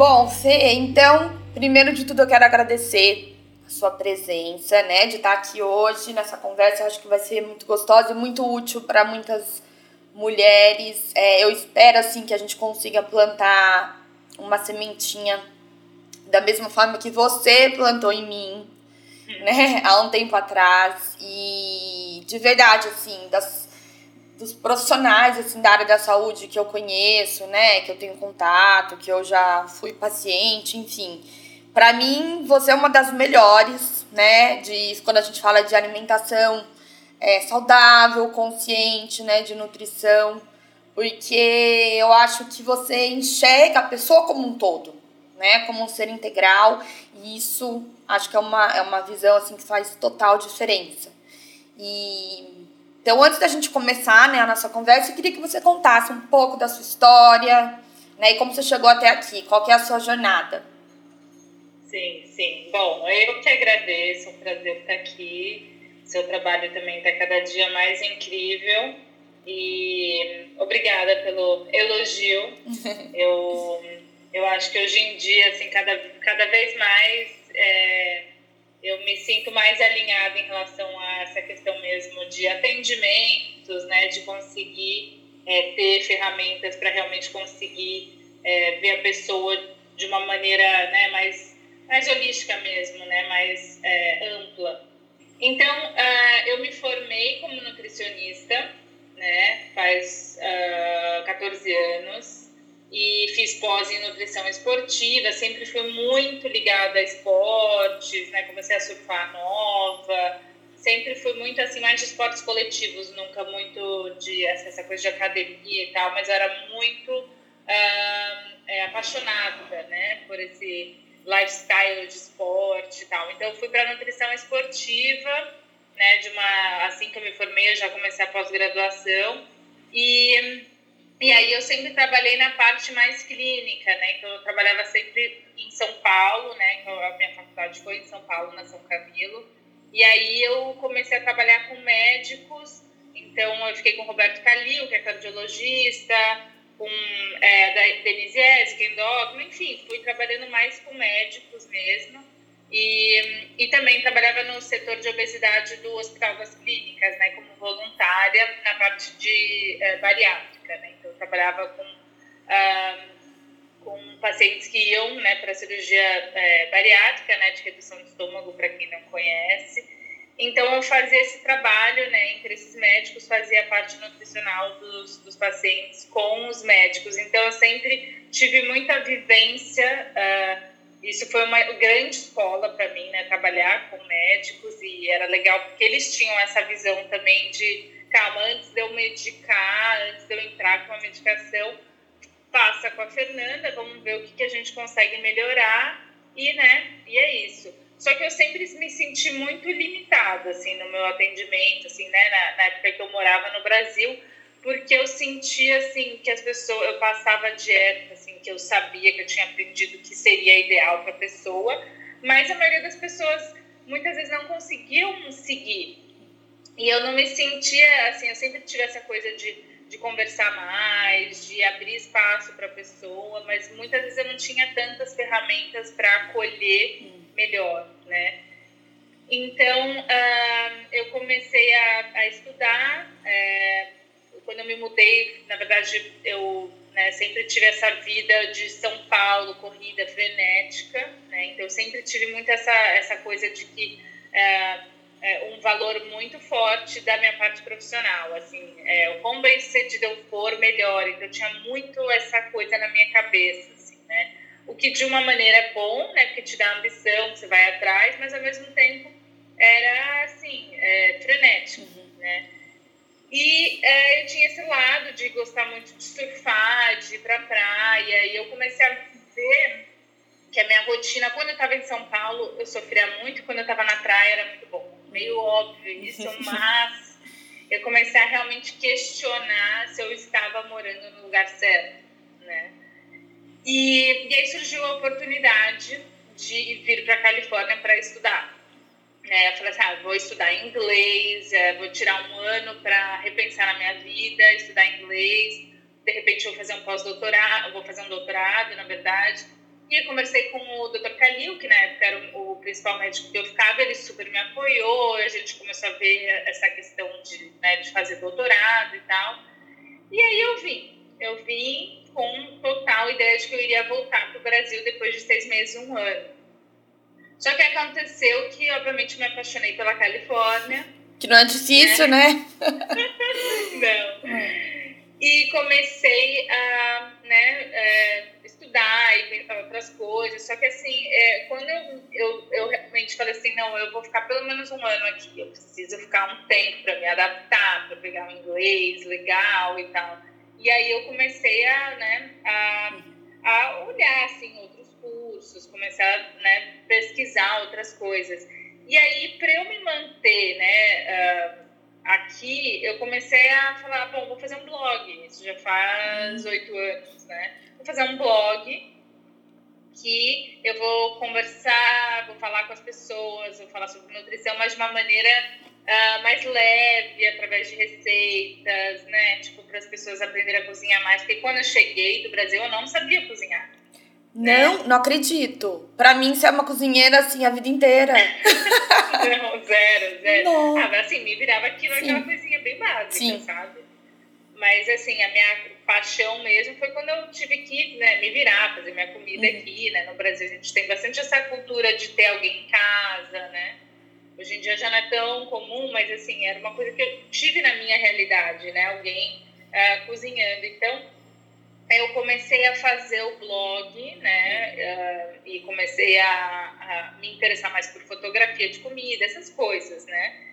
Bom, Fê, então, primeiro de tudo eu quero agradecer a sua presença, né, de estar aqui hoje nessa conversa. Eu acho que vai ser muito gostosa e muito útil para muitas mulheres. É, eu espero, assim, que a gente consiga plantar uma sementinha da mesma forma que você plantou em mim, né, há um tempo atrás. E de verdade, assim, das dos profissionais assim da área da saúde que eu conheço, né, que eu tenho contato, que eu já fui paciente, enfim. Para mim, você é uma das melhores, né, de quando a gente fala de alimentação é, saudável, consciente, né, de nutrição, porque eu acho que você enxerga a pessoa como um todo, né, como um ser integral, e isso acho que é uma, é uma visão assim que faz total diferença. E então, antes da gente começar né, a nossa conversa, eu queria que você contasse um pouco da sua história né, e como você chegou até aqui, qual que é a sua jornada. Sim, sim. Bom, eu que agradeço, é um prazer estar aqui. Seu trabalho também está cada dia mais incrível. E obrigada pelo elogio. eu, eu acho que hoje em dia, assim, cada, cada vez mais é, eu me sinto mais alinhada em relação a essa questão mesmo de atendimentos, né, de conseguir é, ter ferramentas para realmente conseguir é, ver a pessoa de uma maneira né, mais, mais holística mesmo, né, mais é, ampla. Então, uh, eu me formei como nutricionista, né, faz uh, ah, 14 anos, e fiz pós em nutrição esportiva, sempre fui muito ligada a esportes, né? Comecei a surfar nova, sempre fui muito assim, mais de esportes coletivos, nunca muito de essa coisa de academia e tal, mas era muito uh, é, apaixonada, né, por esse lifestyle de esporte e tal. Então fui para nutrição esportiva, né, de uma assim que eu me formei, eu já comecei a pós-graduação e e aí eu sempre trabalhei na parte mais clínica, né? Então eu trabalhava sempre em São Paulo, né? A minha faculdade foi em São Paulo, na São Camilo. E aí eu comecei a trabalhar com médicos. Então eu fiquei com o Roberto Calil, que é cardiologista, com é, da Denise Esk, endócrino, enfim, fui trabalhando mais com médicos mesmo. E, e também trabalhava no setor de obesidade do Hospital das Clínicas, né, como voluntária na parte de é, bariátrica. Né? Trabalhava com, ah, com pacientes que iam né, para cirurgia é, bariátrica, né, de redução de estômago, para quem não conhece. Então, eu fazia esse trabalho né, entre esses médicos, fazia a parte nutricional dos, dos pacientes com os médicos. Então, eu sempre tive muita vivência. Uh, isso foi uma grande escola para mim, né? Trabalhar com médicos e era legal porque eles tinham essa visão também de, calma, antes de eu medicar, antes de eu entrar com a medicação, passa com a Fernanda, vamos ver o que, que a gente consegue melhorar e, né? E é isso. Só que eu sempre me senti muito limitada, assim, no meu atendimento, assim, né? Na, na época que eu morava no Brasil, porque eu sentia assim que as pessoas, eu passava dieta, assim, que eu sabia que eu tinha aprendido que seria ideal para a pessoa, mas a maioria das pessoas muitas vezes não conseguiam seguir. E eu não me sentia assim, eu sempre tive essa coisa de, de conversar mais, de abrir espaço para a pessoa, mas muitas vezes eu não tinha tantas ferramentas para acolher melhor, né? Então, uh, eu comecei a, a estudar. É, quando eu me mudei, na verdade, eu né, sempre tive essa vida de São Paulo, corrida frenética. Né? Então, eu sempre tive muito essa, essa coisa de que é, é, um valor muito forte da minha parte profissional. Assim, é, o quão bem sucedido eu for, melhor. Então, eu tinha muito essa coisa na minha cabeça. Assim, né? O que de uma maneira é bom, né? Porque te dá ambição, você vai atrás, mas ao mesmo tempo era assim, é, frenético, uhum. né? E é, eu tinha esse lado de gostar muito de surfar, de ir pra praia, e eu comecei a ver que a minha rotina, quando eu estava em São Paulo, eu sofria muito, quando eu estava na praia era muito bom. Meio óbvio isso, mas eu comecei a realmente questionar se eu estava morando no lugar certo, né? E, e aí surgiu a oportunidade de vir para a Califórnia para estudar. É, eu falei assim, ah, vou estudar inglês, é, vou tirar um ano para repensar na minha vida, estudar inglês. De repente vou fazer um pós-doutorado, vou fazer um doutorado, na verdade. E eu conversei com o Dr. Kalil, que na época era o principal médico que eu ficava, ele super me apoiou, a gente começou a ver essa questão de, né, de fazer doutorado e tal. E aí eu vim, eu vim com total ideia de que eu iria voltar para o Brasil depois de seis meses, um ano. Só que aconteceu que, obviamente, me apaixonei pela Califórnia. Que não é difícil, né? né? não. E comecei a né, e pensar outras coisas. Só que, assim, é, quando eu, eu, eu realmente falei assim: não, eu vou ficar pelo menos um ano aqui. Eu preciso ficar um tempo para me adaptar, para pegar um inglês legal e tal. E aí eu comecei a, né, a, a olhar, assim, outros cursos, começar a né, pesquisar outras coisas. E aí, para eu me manter né, uh, aqui, eu comecei a falar, bom, vou fazer um blog. Isso já faz oito anos, né? Vou fazer um blog que eu vou conversar, vou falar com as pessoas, vou falar sobre nutrição, mas de uma maneira uh, mais leve, através de receitas, né? Tipo, para as pessoas aprenderem a cozinhar mais. Porque quando eu cheguei do Brasil, eu não sabia cozinhar. Não, não acredito. Pra mim, você é uma cozinheira assim a vida inteira. não, zero, zero. Não. Ah, mas assim, me virava aquilo, Sim. aquela coisinha bem básica, Sim. sabe? Mas assim, a minha paixão mesmo foi quando eu tive que né, me virar, fazer minha comida uhum. aqui, né? No Brasil a gente tem bastante essa cultura de ter alguém em casa, né? Hoje em dia já não é tão comum, mas assim, era uma coisa que eu tive na minha realidade, né? Alguém uh, cozinhando. Então, eu comecei a fazer o blog, né? Uh, e comecei a, a, me interessar mais por fotografia de comida, essas coisas, né?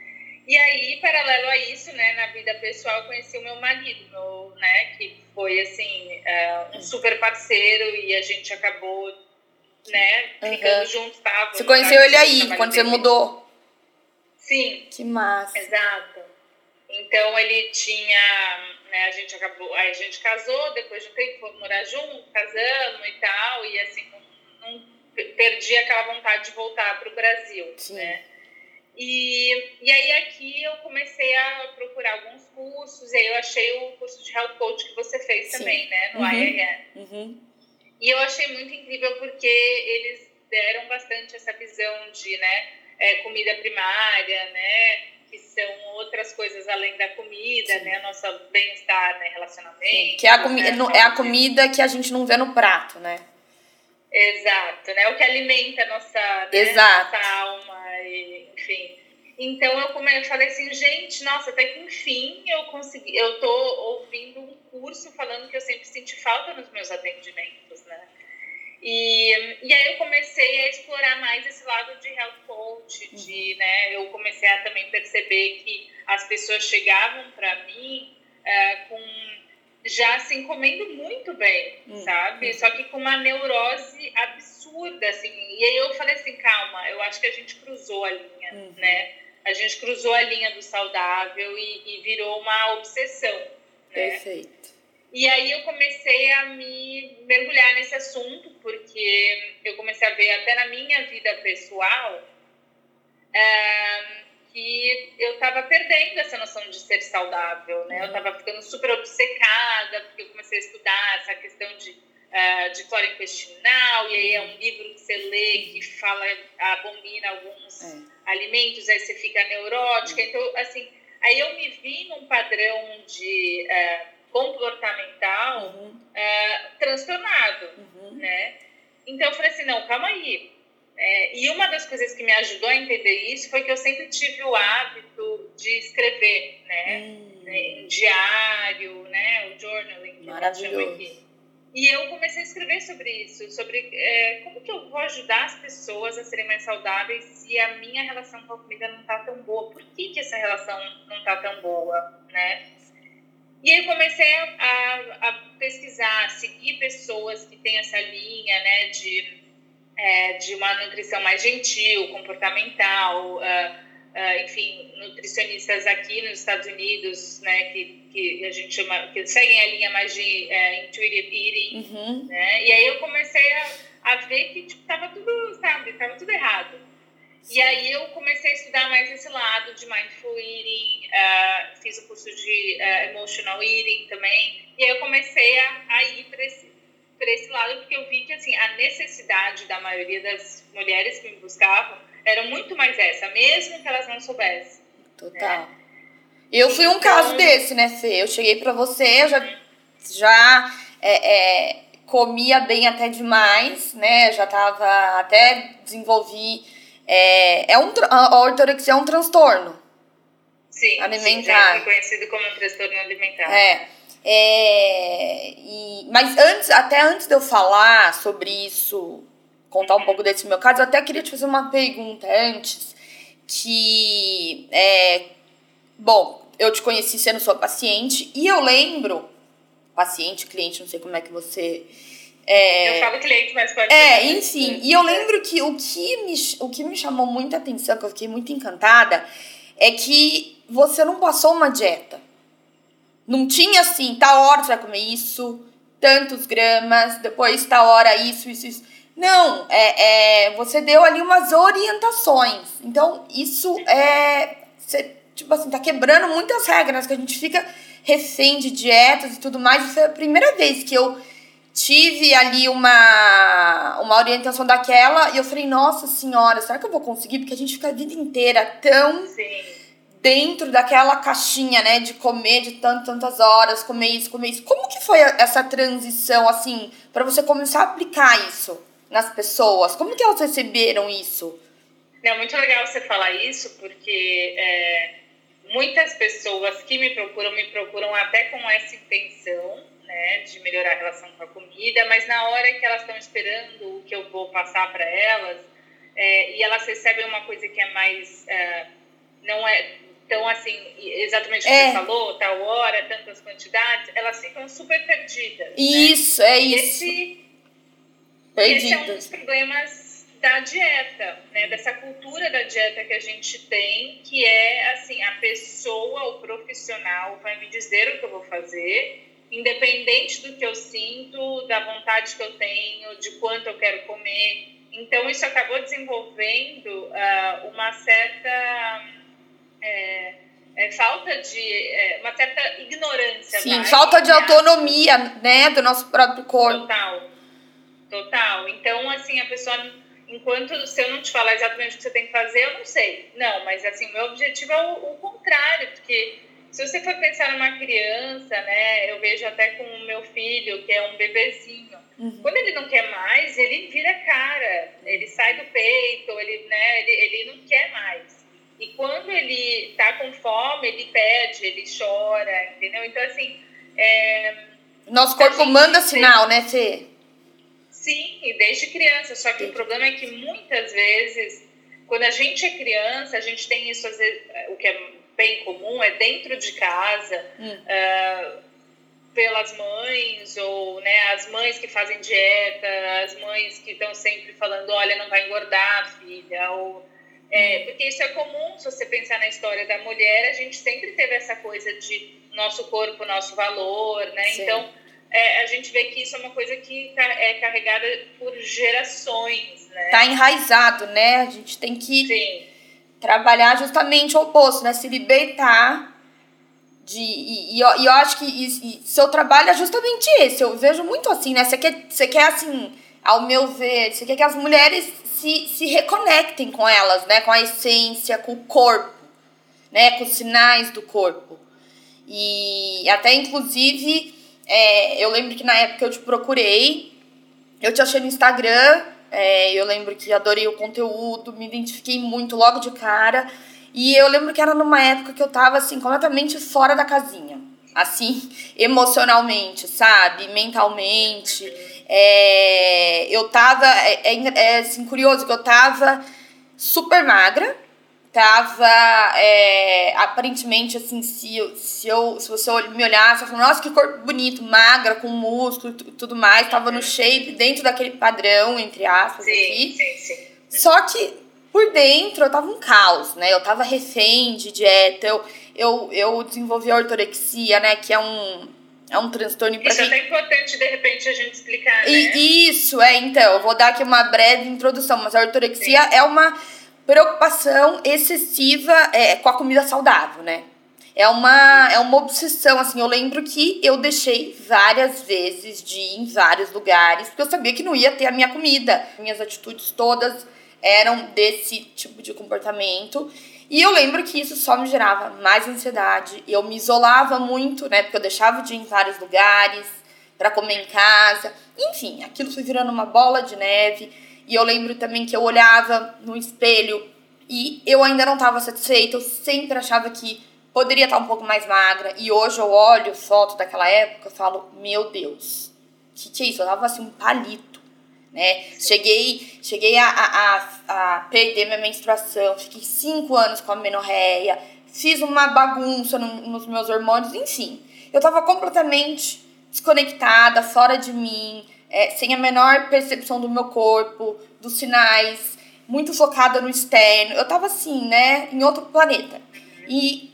E aí, paralelo a isso, né, na vida pessoal, eu conheci o meu marido, meu, né, que foi assim uh, um super parceiro e a gente acabou, né, ficando uhum. juntos, tava. Você conheceu ele aí quando você mudou? Sim. Que massa. Exato. Então ele tinha né? A gente acabou, a gente casou, depois de um tempo fomos morar junto, casamos e tal, e assim, não, não perdi aquela vontade de voltar para o Brasil, Sim. né? E, e aí aqui eu comecei a procurar alguns cursos, e aí eu achei o curso de Health Coach que você fez Sim. também, né, no uhum. IIM. Uhum. E eu achei muito incrível porque eles deram bastante essa visão de, né, é, comida primária, né, que são outras coisas além da comida, Sim. né? Nosso bem-estar, né? Relacionamento. Que é a, comi né? é a comida que a gente não vê no prato, né? Exato, né? O que alimenta a nossa, né? Exato. nossa alma, e, enfim. Então eu, come, eu falei assim, gente, nossa, até que enfim eu consegui. Eu tô ouvindo um curso falando que eu sempre senti falta nos meus atendimentos, né? E, e aí eu comecei a explorar mais esse lado de health coach, de, né, eu comecei a também perceber que as pessoas chegavam para mim uh, com já se comendo muito bem, uhum. sabe? Só que com uma neurose absurda, assim. E aí eu falei assim, calma, eu acho que a gente cruzou a linha, uhum. né? A gente cruzou a linha do saudável e, e virou uma obsessão. Né? Perfeito. E aí eu comecei a me mergulhar nesse assunto, porque eu comecei a ver até na minha vida pessoal é, que eu estava perdendo essa noção de ser saudável, né? Eu estava ficando super obcecada, porque eu comecei a estudar essa questão de, uh, de flora intestinal, e aí é um livro que você lê que fala, abomina alguns é. alimentos, aí você fica neurótica. Então, assim, aí eu me vi num padrão de... Uh, comportamental uhum. uh, transtornado, uhum. né? Então eu falei assim, não, calma aí. É, e uma das coisas que me ajudou a entender isso foi que eu sempre tive o hábito de escrever, né? Hum. Em diário, né? O journaling, chama aqui. E eu comecei a escrever sobre isso, sobre é, como que eu vou ajudar as pessoas a serem mais saudáveis se a minha relação com a comida não está tão boa. Por que, que essa relação não está tão boa, né? E aí comecei a, a, a, pesquisar, seguir pessoas que têm essa linha, né, de, é, de uma nutrição mais gentil, comportamental, uh, uh, enfim, nutricionistas aqui nos Estados Unidos, né, que, que a gente chama, que seguem a linha mais de uh, intuitive eating, uhum. né, e aí eu comecei a, a ver que, tipo, tava tudo, sabe, tava tudo errado. E aí eu comecei a estudar mais esse lado de mindful eating, uh, fiz o curso de uh, emotional eating também, e aí eu comecei a, a ir para esse, esse lado, porque eu vi que assim, a necessidade da maioria das mulheres que me buscavam era muito mais essa, mesmo que elas não soubessem. Total. Né? Eu fui um então, caso desse, né, Fê? Eu cheguei para você, eu já, já é, é, comia bem até demais, né? Já tava, até desenvolvi é, é um, a ortorexia é um transtorno sim, alimentar. Sim, é reconhecido como um transtorno alimentar. É. É, e, mas antes, até antes de eu falar sobre isso, contar um pouco desse meu caso, eu até queria te fazer uma pergunta antes, que é, bom, eu te conheci sendo sua paciente e eu lembro, paciente, cliente, não sei como é que você é, eu falo cliente, mas pode É, enfim. E eu lembro que o que, me, o que me chamou muita atenção, que eu fiquei muito encantada, é que você não passou uma dieta. Não tinha assim, tal hora você vai comer isso, tantos gramas, depois tal hora isso, isso, isso. Não, é, é, você deu ali umas orientações. Então, isso é. Você, tipo assim, tá quebrando muitas regras que a gente fica refém de dietas e tudo mais. Isso foi a primeira vez que eu tive ali uma, uma orientação daquela e eu falei, nossa senhora, será que eu vou conseguir? Porque a gente fica a vida inteira tão Sim. dentro daquela caixinha, né, de comer de tantas, tantas horas, comer isso, comer isso. Como que foi essa transição, assim, para você começar a aplicar isso nas pessoas? Como que elas receberam isso? É muito legal você falar isso, porque é, muitas pessoas que me procuram, me procuram até com essa intenção, né, de melhorar a relação com a comida, mas na hora que elas estão esperando o que eu vou passar para elas, é, e elas recebem uma coisa que é mais. É, não é tão assim, exatamente o que é. você falou, tal hora, tantas quantidades, elas ficam super perdidas. Né? Isso, né? é isso. Esse, esse é um dos problemas da dieta, né? Dessa cultura da dieta que a gente tem, que é assim, a pessoa, o profissional vai me dizer o que eu vou fazer independente do que eu sinto, da vontade que eu tenho, de quanto eu quero comer. Então, isso acabou desenvolvendo uh, uma certa é, é, falta de. É, uma certa ignorância. Sim, falta de autonomia, né, do nosso próprio corpo. Total. Total. Então, assim, a pessoa. Enquanto se eu não te falar exatamente o que você tem que fazer, eu não sei. Não, mas assim, meu objetivo é o, o contrário, porque se você for pensar numa criança, né, eu vejo até com o meu filho, que é um bebezinho. Uhum. Quando ele não quer mais, ele vira cara, ele sai do peito, ele, né, ele, ele não quer mais. E quando ele tá com fome, ele pede, ele chora, entendeu? Então, assim. É, Nosso corpo manda sinal, né, Fê? Sim, desde criança. Só que Sim. o problema é que muitas vezes, quando a gente é criança, a gente tem isso, às vezes, o que é bem comum é dentro de casa, hum. uh, pelas mães, ou né, as mães que fazem dieta, as mães que estão sempre falando, olha, não vai engordar, filha, ou... É, porque isso é comum, se você pensar na história da mulher, a gente sempre teve essa coisa de nosso corpo, nosso valor, né? Sim. Então, é, a gente vê que isso é uma coisa que é carregada por gerações, né? Tá enraizado, né? A gente tem que Sim. Trabalhar justamente o oposto, né? Se libertar de... E, e, eu, e eu acho que e, seu trabalho é justamente esse. Eu vejo muito assim, né? Você quer, você quer assim, ao meu ver, você quer que as mulheres se, se reconectem com elas, né? Com a essência, com o corpo, né? Com os sinais do corpo. E até, inclusive, é, eu lembro que na época eu te procurei, eu te achei no Instagram, é, eu lembro que adorei o conteúdo, me identifiquei muito logo de cara. E eu lembro que era numa época que eu tava, assim, completamente fora da casinha. Assim, emocionalmente, sabe? Mentalmente. É, eu tava. É, é, é assim, curioso que eu tava super magra tava é, aparentemente assim se eu, se eu se você me olhasse eu falava, nossa que corpo bonito magra com músculo e tudo mais tava no shape dentro daquele padrão entre aspas sim, aqui sim, sim. só que por dentro eu tava um caos né eu tava refém de dieta eu eu, eu desenvolvi a ortorexia né que é um é um transtorno Isso é até importante, de repente, a gente explicar, né? E, isso, é, então, eu vou dar aqui uma breve introdução, mas a ortorexia Sim. é uma preocupação excessiva é, com a comida saudável, né? É uma, é uma obsessão, assim, eu lembro que eu deixei várias vezes de ir em vários lugares, porque eu sabia que não ia ter a minha comida. Minhas atitudes todas eram desse tipo de comportamento. E eu lembro que isso só me gerava mais ansiedade. Eu me isolava muito, né? Porque eu deixava de ir em vários lugares para comer em casa. Enfim, aquilo foi virando uma bola de neve. E eu lembro também que eu olhava no espelho e eu ainda não estava satisfeita, eu sempre achava que poderia estar um pouco mais magra. E hoje eu olho foto daquela época e falo, meu Deus, que que é isso? Eu tava assim um palito, né? Cheguei, cheguei a, a, a, perder minha menstruação, fiquei cinco anos com a menorreia, fiz uma bagunça no, nos meus hormônios, enfim. Eu tava completamente desconectada, fora de mim, é, sem a menor percepção do meu corpo, dos sinais, muito focada no externo. Eu tava assim, né, em outro planeta. E,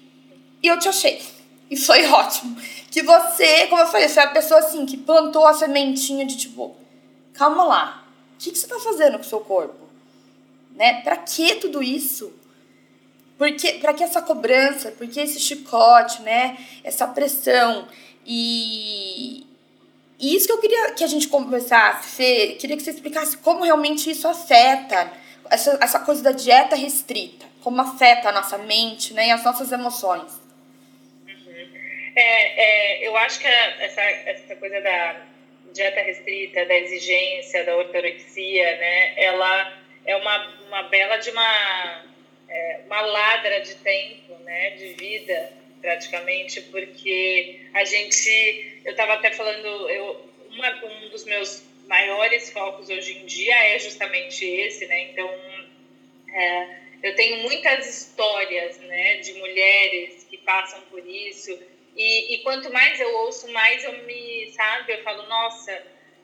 e eu te achei. E foi ótimo. Que você, como eu falei, você é a pessoa assim que plantou a sementinha de tipo, calma lá, o que, que você tá fazendo com o seu corpo? Né? Pra que tudo isso? Porque, pra que essa cobrança? Por que esse chicote, né? Essa pressão? E, e isso que eu queria que a gente conversasse, Fê, queria que você explicasse como realmente isso afeta essa, essa coisa da dieta restrita, como afeta a nossa mente né, e as nossas emoções. Uhum. É, é, eu acho que essa, essa coisa da dieta restrita, da exigência, da ortorexia, né, ela é uma, uma bela de uma, é, uma ladra de tempo, né, de vida, praticamente, porque a gente, eu estava até falando, eu, uma, um dos meus maiores focos hoje em dia é justamente esse, né? Então, é, eu tenho muitas histórias, né, de mulheres que passam por isso e, e quanto mais eu ouço, mais eu me, sabe, eu falo, nossa,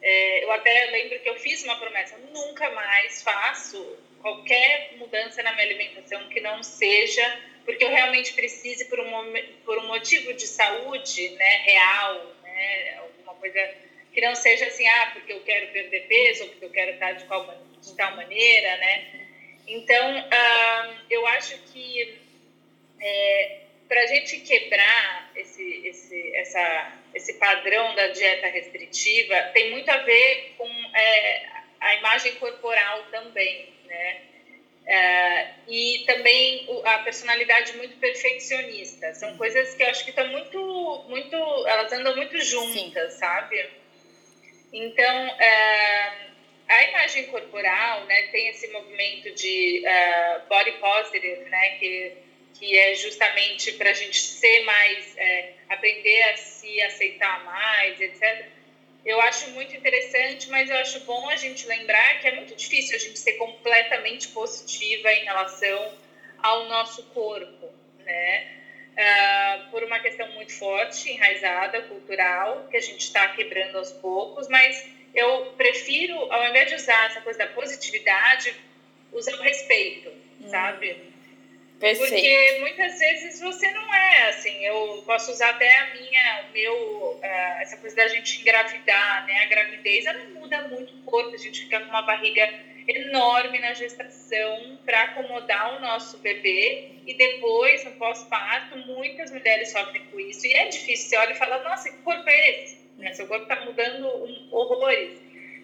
é, eu até lembro que eu fiz uma promessa, nunca mais faço qualquer mudança na minha alimentação que não seja porque eu realmente precise por um, por um motivo de saúde né, real, né, alguma coisa que não seja assim, ah, porque eu quero perder peso, ou porque eu quero estar de, qual, de tal maneira, né? Então, uh, eu acho que é, para a gente quebrar esse, esse, essa, esse padrão da dieta restritiva, tem muito a ver com é, a imagem corporal também, né? Uh, e também a personalidade muito perfeccionista. São coisas que eu acho que estão muito, muito, elas andam muito juntas, Sim. sabe? Então, uh, a imagem corporal, né, tem esse movimento de uh, body positive, né, que, que é justamente para a gente ser mais, aprender a se aceitar mais, etc eu acho muito interessante, mas eu acho bom a gente lembrar que é muito difícil a gente ser completamente positiva em relação ao nosso corpo, né? Uh, por uma questão muito forte, enraizada, cultural, que a gente está quebrando aos poucos, mas eu prefiro, ao invés de usar essa coisa da positividade, usar o respeito, hum. sabe? Perfeito. Porque muitas vezes você não é assim. Eu posso usar até a minha, o meu, uh, essa coisa da gente engravidar, né? A gravidez ela muda muito o corpo, a gente fica com uma barriga enorme na gestação para acomodar o nosso bebê e depois, no pós-parto, muitas mulheres sofrem com isso. E é difícil, você olha e fala, nossa, que corpo é esse? Né? Seu corpo está mudando um, horrores.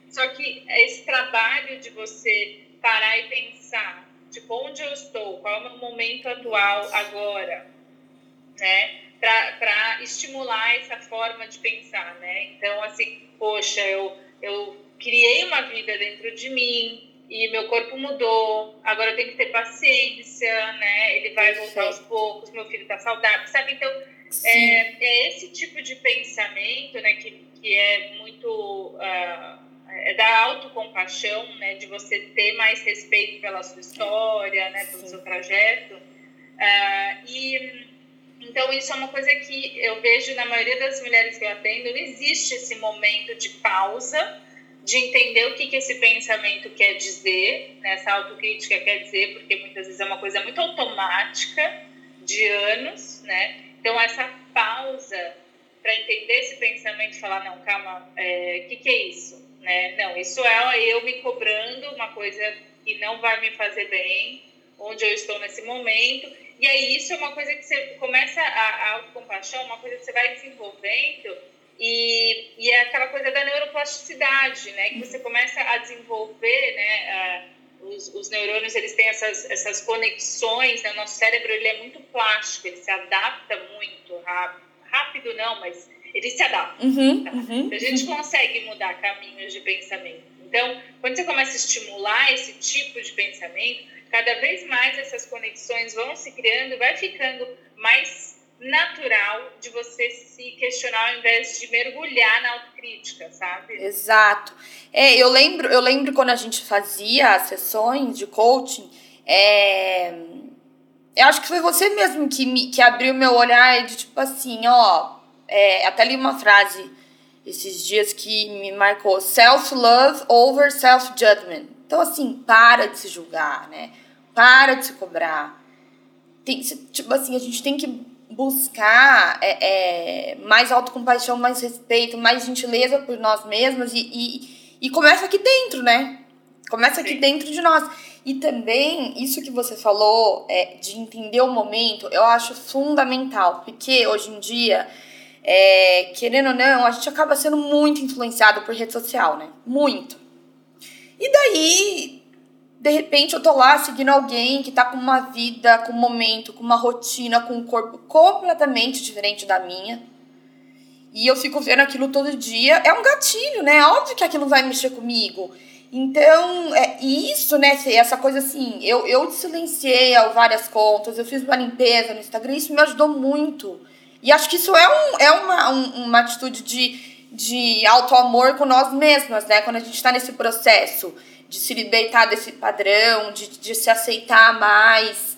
Só que esse trabalho de você parar e pensar tipo, onde eu estou, qual é o meu momento atual agora, né? Para estimular essa forma de pensar, né? Então, assim, poxa, eu, eu criei uma vida dentro de mim e meu corpo mudou, agora eu tenho que ter paciência, né? Ele vai voltar aos poucos, meu filho tá saudável, sabe? Então, é, é, esse tipo de pensamento, né, que, que é muito. Uh, é da autocompaixão, né, de você ter mais respeito pela sua história, né, pelo Sim. seu trajeto. Uh, e então isso é uma coisa que eu vejo na maioria das mulheres que eu atendo, não existe esse momento de pausa, de entender o que, que esse pensamento quer dizer, né, essa autocrítica quer dizer, porque muitas vezes é uma coisa muito automática, de anos, né? Então essa pausa para entender esse pensamento e falar, não, calma, o é, que, que é isso? Né? Não, isso é eu me cobrando uma coisa que não vai me fazer bem, onde eu estou nesse momento. E aí isso é uma coisa que você começa a, a autocompaixão, uma coisa que você vai desenvolvendo e, e é aquela coisa da neuroplasticidade, né? Que você começa a desenvolver, né? Os, os, neurônios eles têm essas, essas conexões, né? o nosso cérebro ele é muito plástico, ele se adapta muito rápido, rápido não, mas ele se adapta. Uhum, tá? uhum, a gente uhum. consegue mudar caminhos de pensamento. Então, quando você começa a estimular esse tipo de pensamento, cada vez mais essas conexões vão se criando, vai ficando mais natural de você se questionar ao invés de mergulhar na autocrítica, sabe? Exato. É, eu lembro, eu lembro quando a gente fazia as sessões de coaching, é, eu acho que foi você mesmo que, me, que abriu meu olhar de tipo assim, ó, é, até li uma frase esses dias que me marcou: self-love over self-judgment. Então, assim, para de se julgar, né? Para de se cobrar. Tem, tipo assim, a gente tem que buscar é, é, mais autocompaixão, mais respeito, mais gentileza por nós mesmos e, e, e começa aqui dentro, né? Começa aqui Sim. dentro de nós. E também, isso que você falou, é, de entender o momento, eu acho fundamental, porque hoje em dia é, querendo ou não, a gente acaba sendo muito influenciado por rede social, né? Muito. E daí, de repente, eu tô lá seguindo alguém que tá com uma vida, com um momento, com uma rotina, com um corpo completamente diferente da minha. E eu fico vendo aquilo todo dia. É um gatilho, né? Óbvio que aquilo vai mexer comigo. Então, é isso, né, essa coisa assim, eu, eu silenciei várias contas, eu fiz uma limpeza no Instagram, isso me ajudou muito e acho que isso é, um, é uma, um, uma atitude de, de auto-amor com nós mesmas, né? Quando a gente está nesse processo de se libertar desse padrão, de, de se aceitar mais.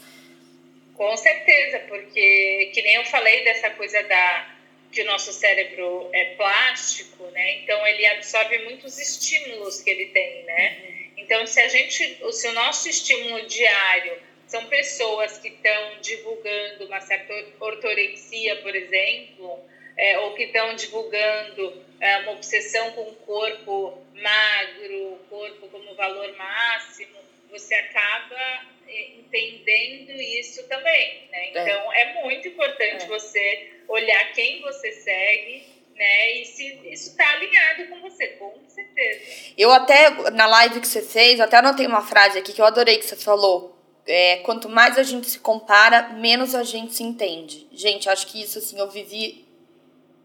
Com certeza, porque que nem eu falei dessa coisa da que o nosso cérebro é plástico, né? Então ele absorve muitos estímulos que ele tem, né? Uhum. Então se a gente, se o nosso estímulo diário são pessoas que estão divulgando uma certa ortorexia, por exemplo, é, ou que estão divulgando é, uma obsessão com o corpo magro, corpo como valor máximo, você acaba é, entendendo isso também, né? É. Então é, é muito importante é. você olhar quem você segue, né? E se isso está alinhado com você, com certeza. Eu até na live que você fez, eu até anotei uma frase aqui que eu adorei que você falou é, quanto mais a gente se compara, menos a gente se entende. Gente, acho que isso assim eu vivi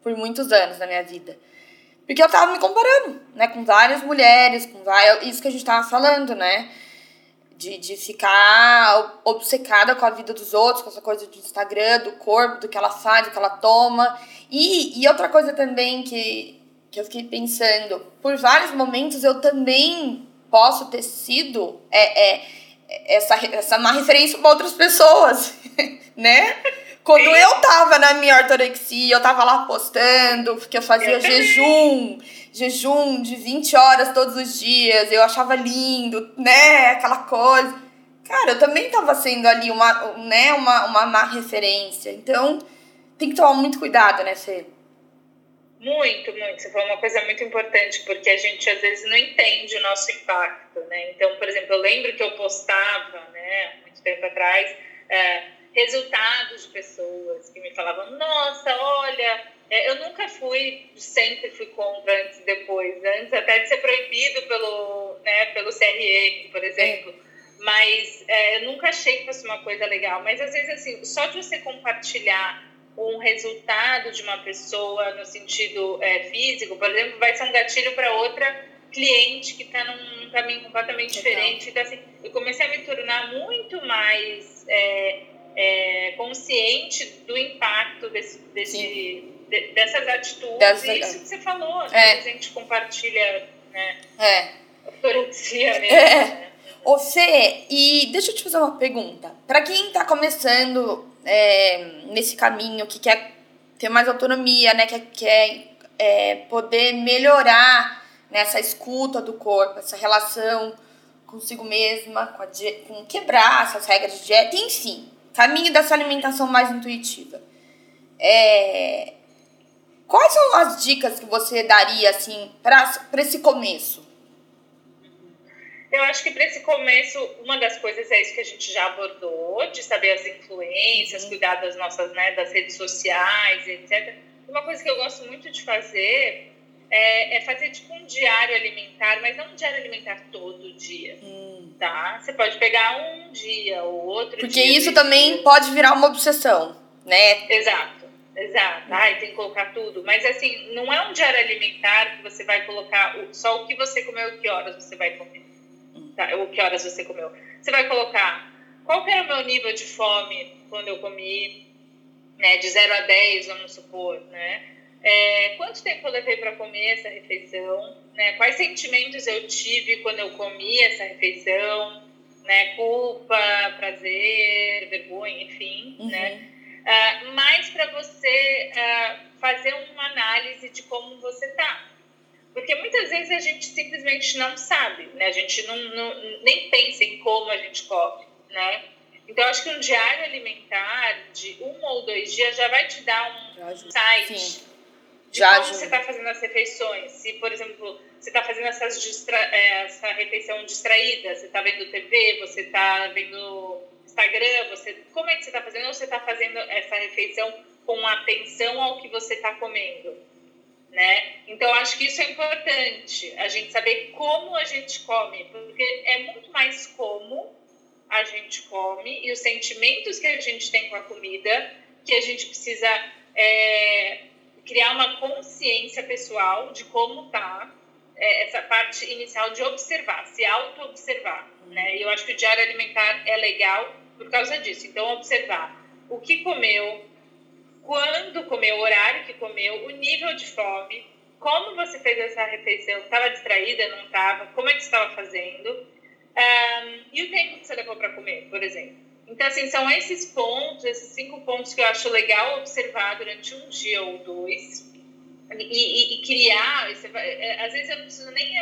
por muitos anos na minha vida. Porque eu tava me comparando, né, com várias mulheres, com várias, isso que a gente tava falando, né? De, de ficar obcecada com a vida dos outros, com essa coisa do Instagram, do corpo, do que ela faz, do que ela toma. E, e outra coisa também que, que eu fiquei pensando, por vários momentos eu também posso ter sido é, é essa, essa má referência para outras pessoas, né? Quando eu tava na minha ortorexia, eu tava lá postando, porque eu fazia eu jejum, jejum de 20 horas todos os dias, eu achava lindo, né? Aquela coisa. cara, eu também tava sendo ali uma, né, uma, uma má referência. Então, tem que tomar muito cuidado, né, Fê? Muito, muito. Falou uma coisa muito importante, porque a gente às vezes não entende o nosso impacto, né? Então, por exemplo, eu lembro que eu postava, né, muito tempo atrás, é, resultados de pessoas que me falavam: Nossa, olha, é, eu nunca fui, sempre fui contra antes e depois, antes até de ser proibido pelo, né, pelo CRE, por exemplo. Mas é, eu nunca achei que fosse uma coisa legal. Mas às vezes, assim, só de você compartilhar um resultado de uma pessoa no sentido é, físico, por exemplo, vai ser um gatilho para outra cliente que está num caminho completamente diferente. Então, assim, eu comecei a me tornar muito mais é, é, consciente do impacto desse, desse de, dessas atitudes. Dessa... Isso que você falou, né? a gente compartilha, né? É. Ortodoxia mesmo. É. Né? Ô Fê, e deixa eu te fazer uma pergunta. Para quem está começando é, nesse caminho, que quer ter mais autonomia, né? Que quer é, poder melhorar nessa escuta do corpo, essa relação consigo mesma, com, com quebrar essas regras de dieta, enfim, caminho dessa alimentação mais intuitiva. É, quais são as dicas que você daria assim para esse começo? Eu acho que para esse começo, uma das coisas é isso que a gente já abordou, de saber as influências, uhum. cuidar das nossas, né, das redes sociais, etc. Uma coisa que eu gosto muito de fazer é, é fazer tipo um diário alimentar, mas não um diário alimentar todo dia, hum. tá? Você pode pegar um dia ou outro Porque dia. Porque isso também dia. pode virar uma obsessão, né? Exato. Exato, ai, tem que colocar tudo. Mas assim, não é um diário alimentar que você vai colocar só o que você comeu e que horas você vai comer tá, ou que horas você comeu. Você vai colocar qual era o meu nível de fome quando eu comi, né, de 0 a 10, vamos supor, né? É, quanto tempo eu levei para comer essa refeição, né? Quais sentimentos eu tive quando eu comi essa refeição, né? Culpa, prazer, vergonha, enfim, uhum. né? Uh, mais para você uh, fazer uma análise de como você tá. Porque muitas vezes a gente simplesmente não sabe, né? A gente não, não, nem pensa em como a gente come, né? Então, acho que um diário alimentar de um ou dois dias já vai te dar um site Sim. de já como você está fazendo as refeições. Se, por exemplo, você está fazendo essas distra é, essa refeição distraída, você está vendo TV, você está vendo Instagram, você, como é que você está fazendo? Ou você está fazendo essa refeição com atenção ao que você está comendo? Né? Então acho que isso é importante, a gente saber como a gente come, porque é muito mais como a gente come e os sentimentos que a gente tem com a comida que a gente precisa é, criar uma consciência pessoal de como tá é, essa parte inicial de observar, se auto-observar, né? E eu acho que o diário alimentar é legal por causa disso. Então observar o que comeu, quando comeu, o horário que comeu, o nível de fome, como você fez essa refeição, estava distraída, não estava, como é que estava fazendo, um, e o tempo que você levou para comer, por exemplo. Então, assim, são esses pontos, esses cinco pontos que eu acho legal observar durante um dia ou dois, e, e, e criar, é, às vezes eu não preciso nem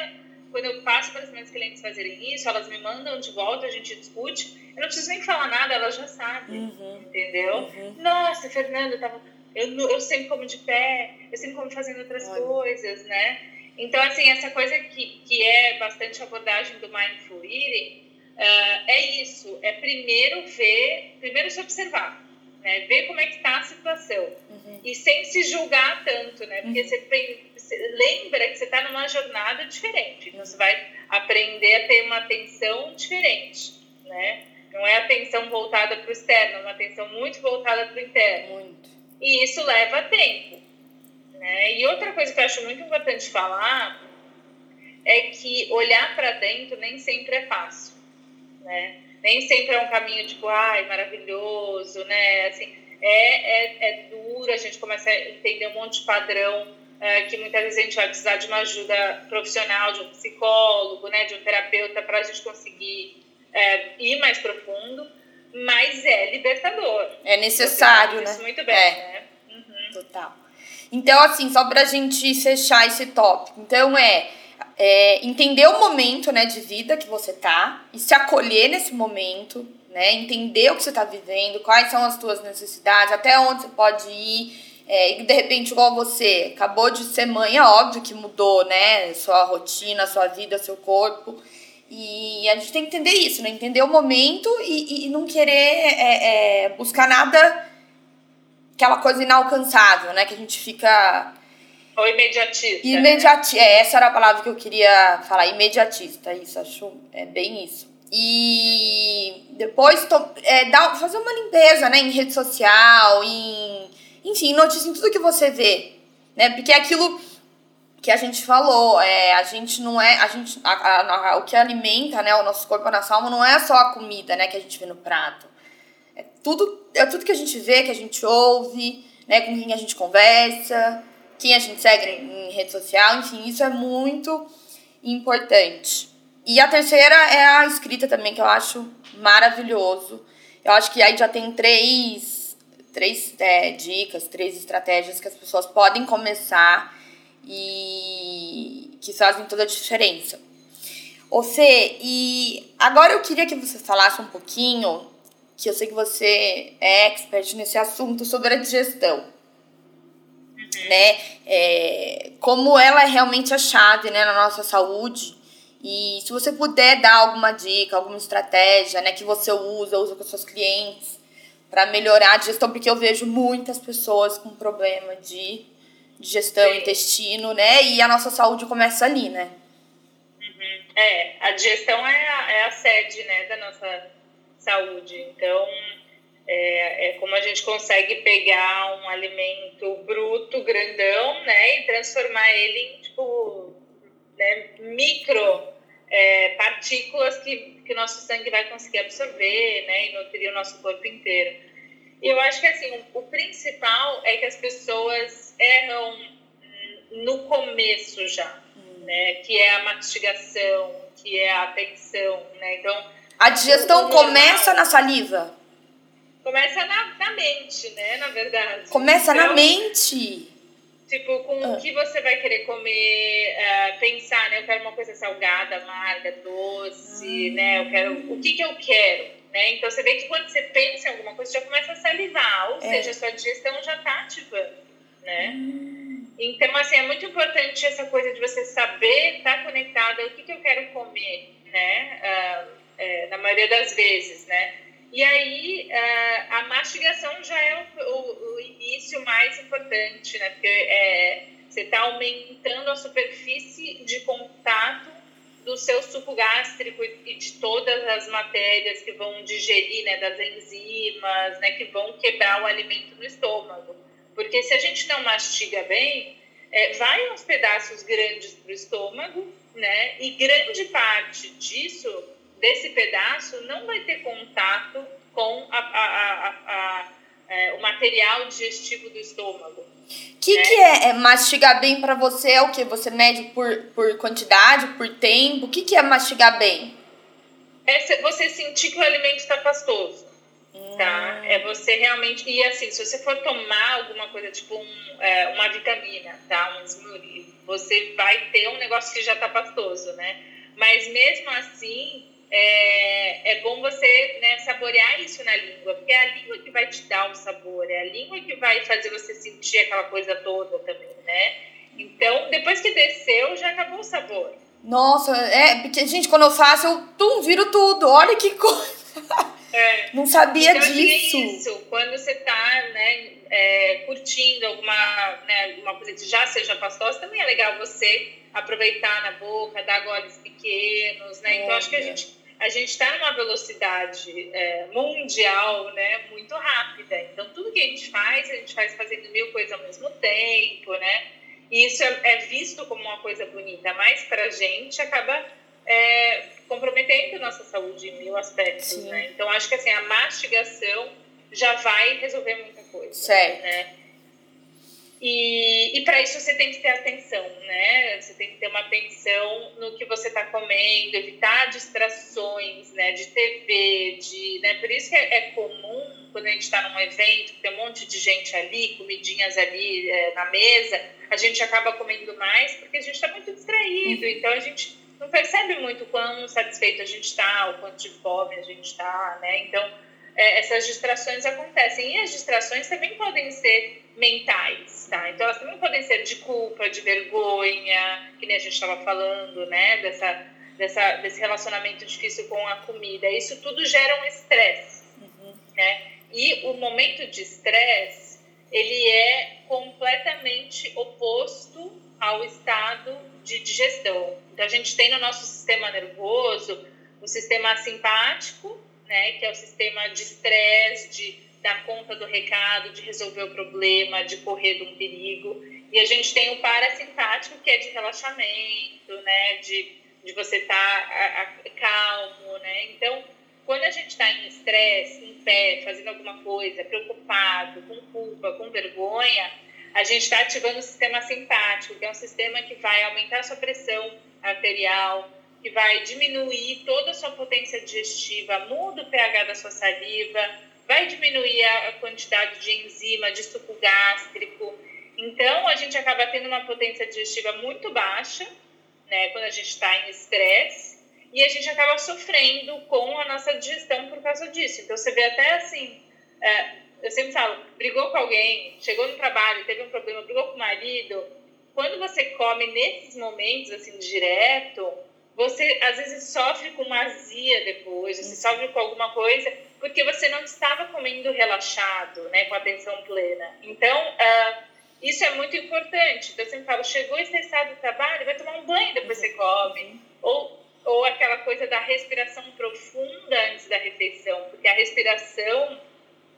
quando eu passo para as minhas clientes fazerem isso, elas me mandam de volta, a gente discute, eu não preciso nem falar nada, elas já sabem, uhum. entendeu? Uhum. Nossa, Fernanda, eu, tava, eu, eu sempre como de pé, eu sempre como fazendo outras Olha. coisas, né? Então, assim, essa coisa que, que é bastante abordagem do Mindful Eating, uh, é isso, é primeiro ver, primeiro se observar, né? Ver como é que está a situação. Uhum. E sem se julgar tanto, né? Porque uhum. você, você, lembra que você está numa jornada diferente. Então, você vai aprender a ter uma atenção diferente, né? Não é atenção voltada para o externo, é uma atenção muito voltada para o interno. Muito. E isso leva tempo. Né? E outra coisa que eu acho muito importante falar é que olhar para dentro nem sempre é fácil, né? Nem sempre é um caminho tipo, ai, maravilhoso, né? Assim, é, é, é duro, a gente começa a entender um monte de padrão é, que muitas vezes a gente vai precisar de uma ajuda profissional, de um psicólogo, né, de um terapeuta para a gente conseguir é, ir mais profundo, mas é libertador. É necessário, né? Isso muito bem, é. né? Uhum. Total. Então, assim, só para a gente fechar esse tópico. Então, é é, entender o momento né, de vida que você tá e se acolher nesse momento, né? Entender o que você está vivendo, quais são as suas necessidades, até onde você pode ir. É, e de repente, igual você, acabou de ser mãe, é óbvio que mudou, né? Sua rotina, sua vida, seu corpo. E a gente tem que entender isso, né? Entender o momento e, e não querer é, é, buscar nada, aquela coisa inalcançável, né? Que a gente fica. Ou imediatista. Né? É, essa era a palavra que eu queria falar, imediatista. Isso, acho é bem isso. E depois to, é, dar, fazer uma limpeza, né? Em rede social, em. Enfim, notícia em tudo que você vê. Né? Porque é aquilo que a gente falou, é, a gente não é, a gente, a, a, a, o que alimenta, né, o nosso corpo, a nossa alma, não é só a comida, né, que a gente vê no prato. É tudo, é tudo que a gente vê, que a gente ouve, né, com quem a gente conversa, quem a gente segue em, rede social, enfim, isso é muito importante. E a terceira é a escrita também, que eu acho maravilhoso. Eu acho que aí já tem três, três é, dicas, três estratégias que as pessoas podem começar e que fazem toda a diferença. Você, e agora eu queria que você falasse um pouquinho, que eu sei que você é expert nesse assunto, sobre a digestão. Né? É, como ela é realmente a chave né, na nossa saúde. E se você puder dar alguma dica, alguma estratégia né, que você usa, usa com seus clientes, para melhorar a digestão, porque eu vejo muitas pessoas com problema de digestão, Sim. intestino, né? E a nossa saúde começa ali, né? Uhum. É, a digestão é a, é a sede, né, da nossa saúde. Então, é, é como a gente consegue pegar um alimento bruto, grandão, né, e transformar ele em, tipo, né, micro é, partículas que, que o nosso sangue vai conseguir absorver, né, e nutrir o nosso corpo inteiro. E eu acho que, assim, o, o principal é que as pessoas erram no começo já, hum. né? Que é a mastigação, que é a atenção, né? Então a digestão começa na saliva. Começa na, na mente, né? Na verdade. Começa então, na mente. Tipo, com ah. o que você vai querer comer, uh, pensar, né? Eu quero uma coisa salgada, amarga, doce, ah. né? Eu quero. O que que eu quero? Né? Então você vê que quando você pensa em alguma coisa, já começa a salivar, ou é. seja, a sua digestão já está ativando né? Então, assim, é muito importante essa coisa de você saber estar tá conectada o que, que eu quero comer, né? Uh, é, na maioria das vezes, né? E aí, uh, a mastigação já é o, o, o, início mais importante, né? Porque é, você está aumentando a superfície de contato do seu suco gástrico e de todas as matérias que vão digerir, né? Das enzimas, né? Que vão quebrar o alimento no estômago. Porque se a gente não mastiga bem, é, vai uns pedaços grandes para o estômago, né? E grande parte disso, desse pedaço, não vai ter contato com a, a, a, é, o material digestivo do estômago. O que, né? que é, é, mastigar bem para você? É o que? Você mede por, por quantidade, por tempo? O que, que é mastigar bem? É você sentir que o alimento está pastoso tá? É você realmente. E assim, se você for tomar alguma coisa, tipo um, é, uma vitamina, tá? Um smoothie, você vai ter um negócio que já tá pastoso, né? Mas mesmo assim, é, é bom você né, saborear isso na língua, porque é a língua que vai te dar o sabor, é a língua que vai fazer você sentir aquela coisa toda também, né? Então, depois que desceu, já acabou o sabor. Nossa, é, porque, gente, quando eu faço, eu tum, viro tudo. Olha que coisa. É. Não sabia então, disso. É isso, quando você está né, é, curtindo alguma, né, alguma coisa que já seja pastosa, também é legal você aproveitar na boca, dar goles pequenos, né? Então, acho que a gente a gente está numa velocidade é, mundial, né, muito rápida. Então, tudo que a gente faz, a gente faz fazendo mil coisas ao mesmo tempo, né? E isso é, é visto como uma coisa bonita, mas para a gente acaba é, comprometendo nossa saúde em mil aspectos, Sim. né? Então, acho que assim, a mastigação já vai resolver muita coisa. Certo. Né? E, e para isso você tem que ter atenção, né? Você tem que ter uma atenção no que você está comendo, evitar distrações, né? De TV, de, né? Por isso que é, é comum quando a gente está num evento, tem um monte de gente ali, comidinhas ali é, na mesa, a gente acaba comendo mais porque a gente está muito distraído. Uhum. Então a gente não percebe muito quão satisfeito a gente está, o quanto de fome a gente está, né? Então é, essas distrações acontecem. E as distrações também podem ser mentais, tá? Então, elas também podem ser de culpa, de vergonha, que nem a gente estava falando, né? Dessa, dessa, desse relacionamento difícil com a comida. Isso tudo gera um estresse, uhum. né? E o momento de estresse, ele é completamente oposto ao estado de digestão. Então, a gente tem no nosso sistema nervoso o sistema simpático, né, que é o sistema de estresse, de dar conta do recado, de resolver o problema, de correr de um perigo. E a gente tem o parasimpático, que é de relaxamento, né, de, de você estar tá, calmo, né? Então, quando a gente está em estresse, em pé, fazendo alguma coisa, preocupado, com culpa, com vergonha, a gente está ativando o sistema simpático, que é um sistema que vai aumentar a sua pressão arterial, que vai diminuir toda a sua potência digestiva, muda o pH da sua saliva, vai diminuir a quantidade de enzima, de suco gástrico. Então, a gente acaba tendo uma potência digestiva muito baixa, né, quando a gente está em estresse, e a gente acaba sofrendo com a nossa digestão por causa disso. Então, você vê até assim, é, eu sempre falo, brigou com alguém, chegou no trabalho, teve um problema, brigou com o marido, quando você come nesses momentos, assim, direto, você às vezes sofre com uma azia depois, você sofre com alguma coisa, porque você não estava comendo relaxado, né, com atenção plena. Então, uh, isso é muito importante. Então, eu sempre falo, chegou estressado do trabalho, vai tomar um banho depois você come. Ou, ou aquela coisa da respiração profunda antes da refeição, porque a respiração,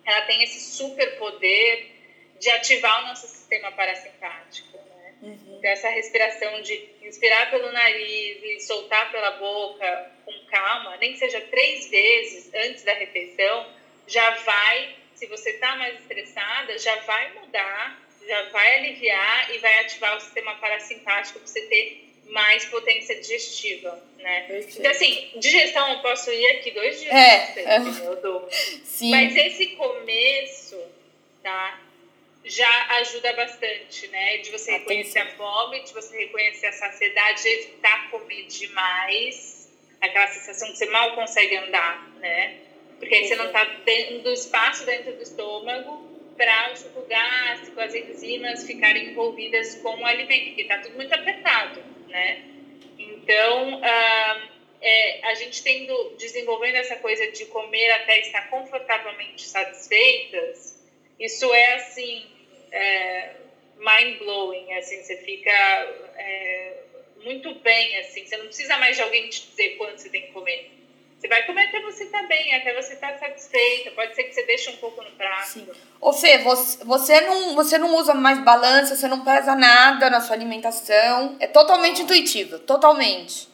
ela tem esse super poder de ativar o nosso sistema parasimpático. Uhum. Essa respiração de inspirar pelo nariz e soltar pela boca com calma, nem que seja três vezes antes da refeição, já vai, se você está mais estressada, já vai mudar, já vai aliviar e vai ativar o sistema parasimpático para você ter mais potência digestiva, né? Perfeito. Então, assim, digestão eu posso ir aqui dois dias é, você, é. Sim. Mas esse começo, tá? Já ajuda bastante, né? De você reconhecer a fome, de você reconhecer a saciedade, de evitar comer demais, aquela sensação que você mal consegue andar, né? Porque aí você não está tendo espaço dentro do estômago para o suco gástrico, as enzimas ficarem envolvidas com o alimento, porque está tudo muito apertado, né? Então, ah, é, a gente tendo, desenvolvendo essa coisa de comer até estar confortavelmente satisfeitas, isso é assim é, mind blowing, assim, você fica é, muito bem, assim, você não precisa mais de alguém te dizer quanto você tem que comer. Você vai comer até você estar tá bem, até você estar tá satisfeita. Pode ser que você deixe um pouco no prato. Sim. Ô Fê, você, você, não, você não usa mais balança, você não pesa nada na sua alimentação. É totalmente intuitivo, totalmente.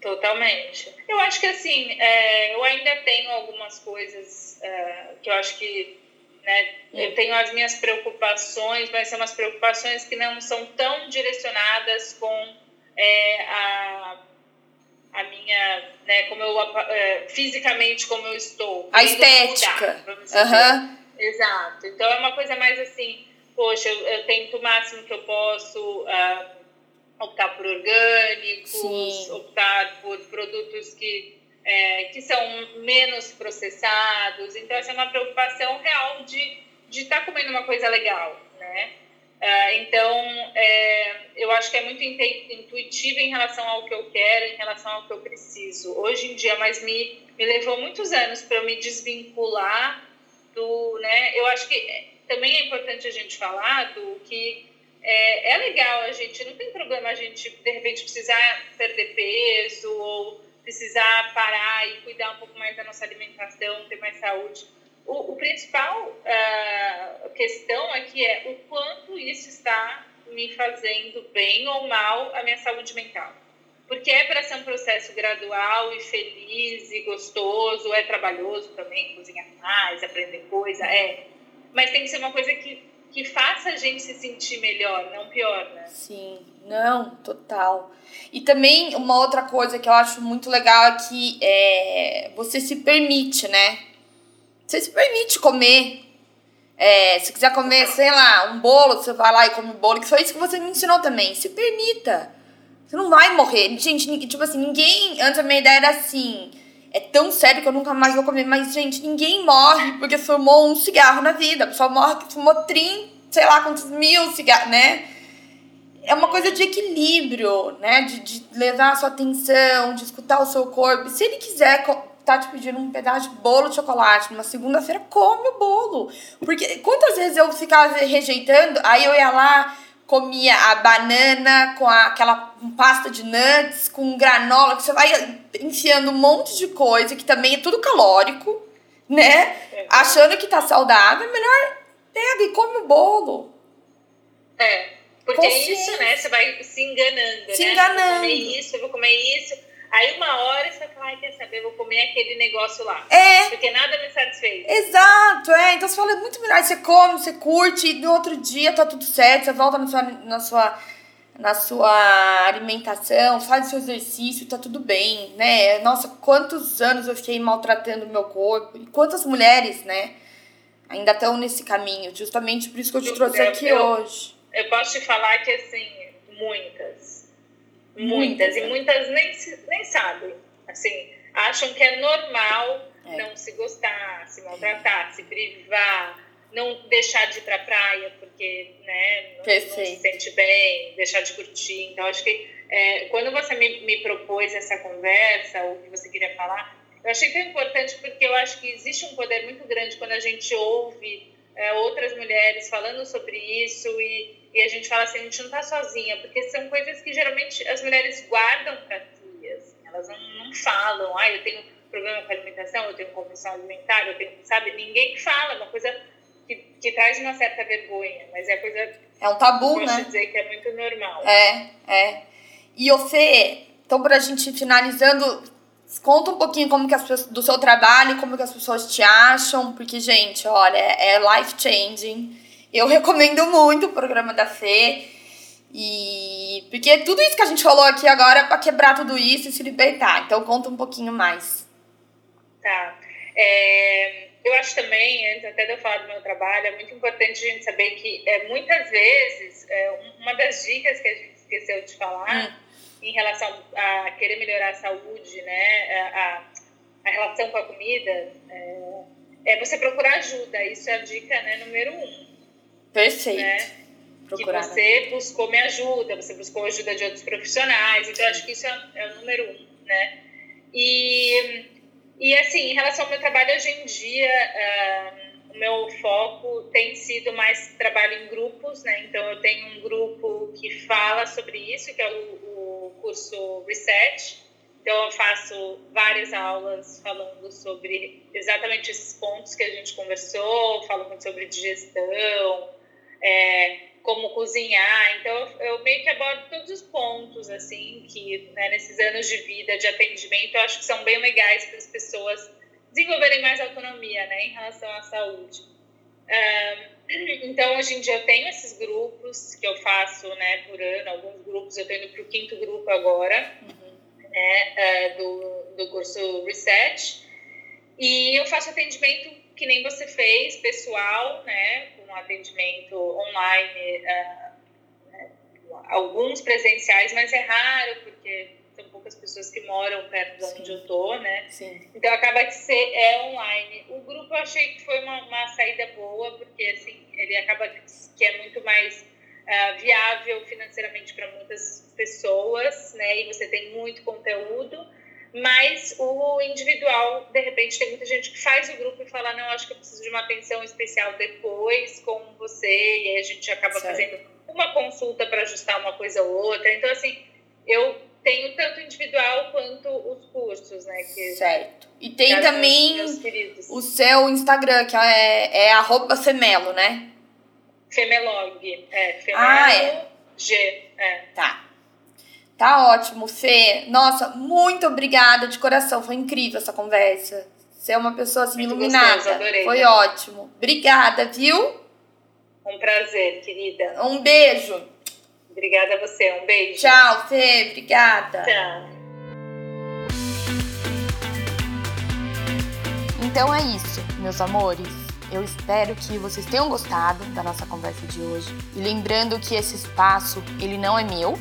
Totalmente. Eu acho que assim, é, eu ainda tenho algumas coisas é, que eu acho que né? Eu tenho as minhas preocupações, mas são umas preocupações que não são tão direcionadas com é, a, a minha, né, como eu, é, fisicamente como eu estou. A estética. Mudar, uhum. Exato. Então é uma coisa mais assim, poxa, eu, eu tento o máximo que eu posso uh, optar por orgânicos, Sim. optar por produtos que é, que são menos processados. Então, essa é uma preocupação real de estar tá comendo uma coisa legal, né? É, então, é, eu acho que é muito intuitivo em relação ao que eu quero, em relação ao que eu preciso. Hoje em dia, mas me, me levou muitos anos para eu me desvincular do, né? Eu acho que é, também é importante a gente falar do que é, é legal a gente, não tem problema a gente, de repente, precisar perder peso ou precisar parar e cuidar um pouco mais da nossa alimentação, ter mais saúde. O, o principal uh, questão aqui é o quanto isso está me fazendo bem ou mal a minha saúde mental. Porque é para ser um processo gradual e feliz e gostoso, é trabalhoso também, cozinhar mais, aprender coisa, é. Mas tem que ser uma coisa que que faça a gente se sentir melhor, não pior, né? Sim, não, total. E também uma outra coisa que eu acho muito legal é que é, você se permite, né? Você se permite comer. É, se quiser comer, sei lá, um bolo, você vai lá e come um bolo, que foi isso que você me ensinou também. Se permita. Você não vai morrer. Gente, tipo assim, ninguém. Antes a minha ideia era assim. É tão sério que eu nunca mais vou comer. Mas, gente, ninguém morre porque fumou um cigarro na vida. A pessoa morre porque fumou 30, sei lá quantos mil cigarros, né? É uma coisa de equilíbrio, né? De, de levar a sua atenção, de escutar o seu corpo. Se ele quiser tá te pedindo um pedaço de bolo de chocolate numa segunda-feira, come o bolo. Porque quantas vezes eu ficava rejeitando, aí eu ia lá, comia a banana com a, aquela pasta de nuts, com granola, que você vai enfiando um monte de coisa, que também é tudo calórico, né? É. Achando que tá saudável, é melhor pega e come o bolo. É, porque é isso, né? Você vai se enganando, se né? enganando. Eu vou comer isso, eu vou comer isso Aí uma hora você fala, ai, quer saber, vou comer aquele negócio lá. É. Porque nada me satisfez. Exato, é. Então você fala, é muito melhor. Aí você come, você curte, e no outro dia tá tudo certo, você volta na sua, na sua, na sua alimentação, faz o seu exercício, tá tudo bem, né? Nossa, quantos anos eu fiquei maltratando o meu corpo. E quantas mulheres, né, ainda estão nesse caminho. Justamente por isso que eu te trouxe eu, aqui eu, hoje. Eu posso te falar que, assim, muitas Muitas, e muitas nem, nem sabem. Assim, acham que é normal é. não se gostar, se maltratar, se privar, não deixar de ir pra praia porque né, não, não se sente bem, deixar de curtir. Então, acho que é, quando você me, me propôs essa conversa, o que você queria falar, eu achei tão importante porque eu acho que existe um poder muito grande quando a gente ouve é, outras mulheres falando sobre isso e e a gente fala assim, a gente não tá sozinha, porque são coisas que geralmente as mulheres guardam para si, assim, elas não, não falam, ah, eu tenho problema com alimentação, eu tenho compulsão alimentar, eu tenho, sabe, ninguém fala, é uma coisa que, que traz uma certa vergonha, mas é coisa... É um tabu, né? dizer que é muito normal. É, é. E o Fê, então pra gente finalizando, conta um pouquinho como que as pessoas, do seu trabalho, como que as pessoas te acham, porque, gente, olha, é life changing eu recomendo muito o programa da Fê. E porque tudo isso que a gente falou aqui agora é para quebrar tudo isso e se libertar. Então conta um pouquinho mais. Tá. É, eu acho também, antes até de eu falar do meu trabalho, é muito importante a gente saber que é, muitas vezes, é, uma das dicas que a gente esqueceu de falar hum. em relação a querer melhorar a saúde, né, a, a relação com a comida, é, é você procurar ajuda. Isso é a dica né, número um. Perfeito. Né? Procurar. Que você buscou me ajuda, você buscou ajuda de outros profissionais. Então, acho que isso é, é o número um, né? E, e, assim, em relação ao meu trabalho hoje em dia, uh, o meu foco tem sido mais trabalho em grupos, né? Então, eu tenho um grupo que fala sobre isso, que é o, o curso Reset. Então, eu faço várias aulas falando sobre exatamente esses pontos que a gente conversou, falo muito sobre digestão, é, como cozinhar. Então, eu, eu, meio que abordo todos os pontos, assim, que né, nesses anos de vida, de atendimento, eu acho que são bem legais para as pessoas desenvolverem mais autonomia, né, em relação à saúde. então, hoje em dia, eu tenho esses grupos que eu faço, né, por ano, alguns grupos, eu estou indo para o quinto grupo agora, uhum. né, uh, do, do curso Reset, e eu faço atendimento que nem você fez, pessoal, né, atendimento online, uh, alguns presenciais, mas é raro, porque são poucas pessoas que moram perto de onde eu tô, né? Sim. Então acaba que ser é online. O grupo eu achei que foi uma, uma saída boa, porque assim, ele acaba que é muito mais uh, viável financeiramente para muitas pessoas, né? E você tem muito conteúdo mas o individual, de repente, tem muita gente que faz o grupo e fala: não, acho que eu preciso de uma atenção especial depois com você, e aí a gente acaba certo. fazendo uma consulta para ajustar uma coisa ou outra. Então, assim, eu tenho tanto individual quanto os cursos, né? Que certo. E tem também o seu Instagram, que é, é arroba Femelo, né? Femelog. É, Femelo ah, é. G. É. Tá. Tá ótimo, Fê. Nossa, muito obrigada de coração. Foi incrível essa conversa. Você é uma pessoa assim muito iluminada. Gostoso, adorei, Foi ótimo. Obrigada, viu? Um prazer, querida. Um beijo. Obrigada a você. Um beijo. Tchau, Fê. Obrigada. Tchau. Então é isso, meus amores. Eu espero que vocês tenham gostado da nossa conversa de hoje. E lembrando que esse espaço, ele não é meu,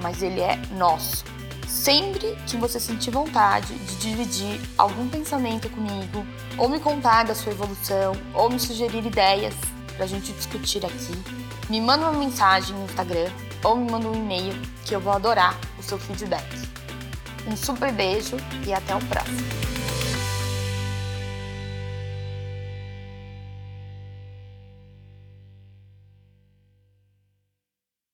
mas ele é nosso. Sempre que você sentir vontade de dividir algum pensamento comigo, ou me contar da sua evolução, ou me sugerir ideias para a gente discutir aqui, me manda uma mensagem no Instagram ou me manda um e-mail que eu vou adorar o seu feedback. Um super beijo e até o próximo!